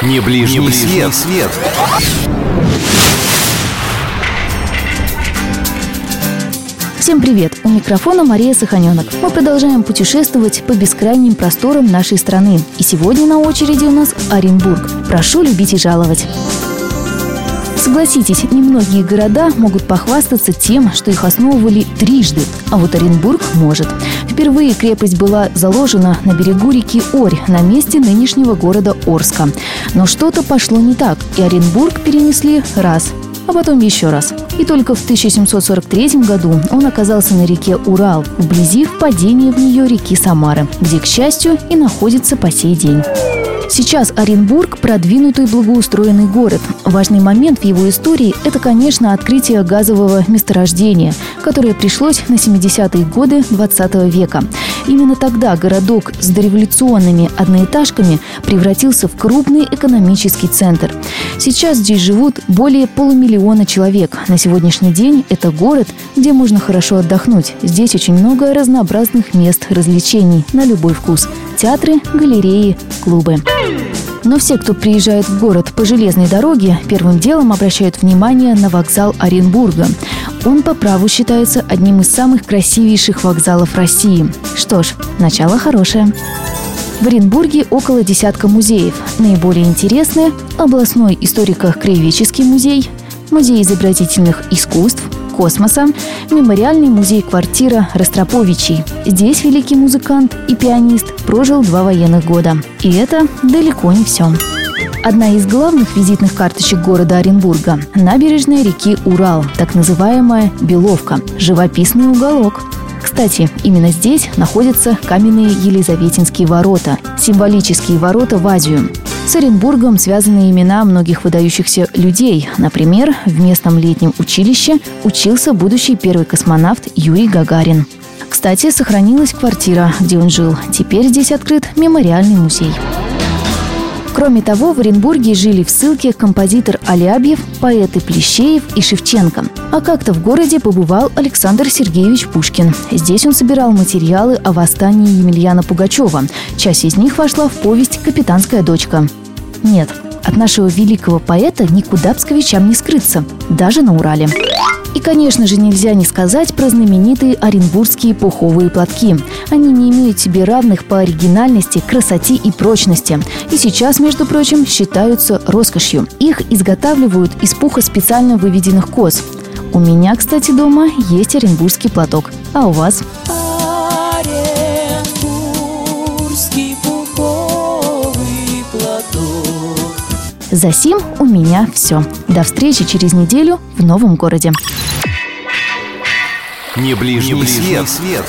Не ближний, Не ближний свет. свет. Всем привет! У микрофона Мария Саханенок. Мы продолжаем путешествовать по бескрайним просторам нашей страны. И сегодня на очереди у нас Оренбург. Прошу любить и жаловать. Согласитесь, немногие города могут похвастаться тем, что их основывали трижды, а вот Оренбург может. Впервые крепость была заложена на берегу реки Орь, на месте нынешнего города Орска. Но что-то пошло не так, и Оренбург перенесли раз, а потом еще раз. И только в 1743 году он оказался на реке Урал, вблизи впадения в нее реки Самары, где, к счастью, и находится по сей день. Сейчас Оренбург – продвинутый благоустроенный город. Важный момент в его истории – это, конечно, открытие газового месторождения, которое пришлось на 70-е годы 20 века. Именно тогда городок с дореволюционными одноэтажками превратился в крупный экономический центр. Сейчас здесь живут более полумиллиона человек. На сегодняшний день это город, где можно хорошо отдохнуть. Здесь очень много разнообразных мест развлечений на любой вкус. Театры, галереи, клубы. Но все, кто приезжает в город по железной дороге, первым делом обращают внимание на вокзал Оренбурга. Он по праву считается одним из самых красивейших вокзалов России. Что ж, начало хорошее. В Оренбурге около десятка музеев. Наиболее интересные – областной историко-краеведческий музей, музей изобразительных искусств, космоса, мемориальный музей-квартира Ростроповичей. Здесь великий музыкант и пианист прожил два военных года. И это далеко не все. Одна из главных визитных карточек города Оренбурга – набережная реки Урал, так называемая Беловка, живописный уголок. Кстати, именно здесь находятся каменные Елизаветинские ворота, символические ворота в Азию. С Оренбургом связаны имена многих выдающихся людей. Например, в местном летнем училище учился будущий первый космонавт Юрий Гагарин. Кстати, сохранилась квартира, где он жил. Теперь здесь открыт мемориальный музей. Кроме того, в Оренбурге жили в ссылке композитор Алябьев, поэты Плещеев и Шевченко. А как-то в городе побывал Александр Сергеевич Пушкин. Здесь он собирал материалы о восстании Емельяна Пугачева. Часть из них вошла в повесть «Капитанская дочка». Нет, от нашего великого поэта никуда псковичам не скрыться, даже на Урале. И, конечно же, нельзя не сказать про знаменитые оренбургские пуховые платки. Они не имеют себе равных по оригинальности, красоте и прочности. И сейчас, между прочим, считаются роскошью. Их изготавливают из пуха специально выведенных коз. У меня, кстати, дома есть оренбургский платок. А у вас? За сим у меня все. До встречи через неделю в новом городе. Не ближний, Не ближний свет. свет.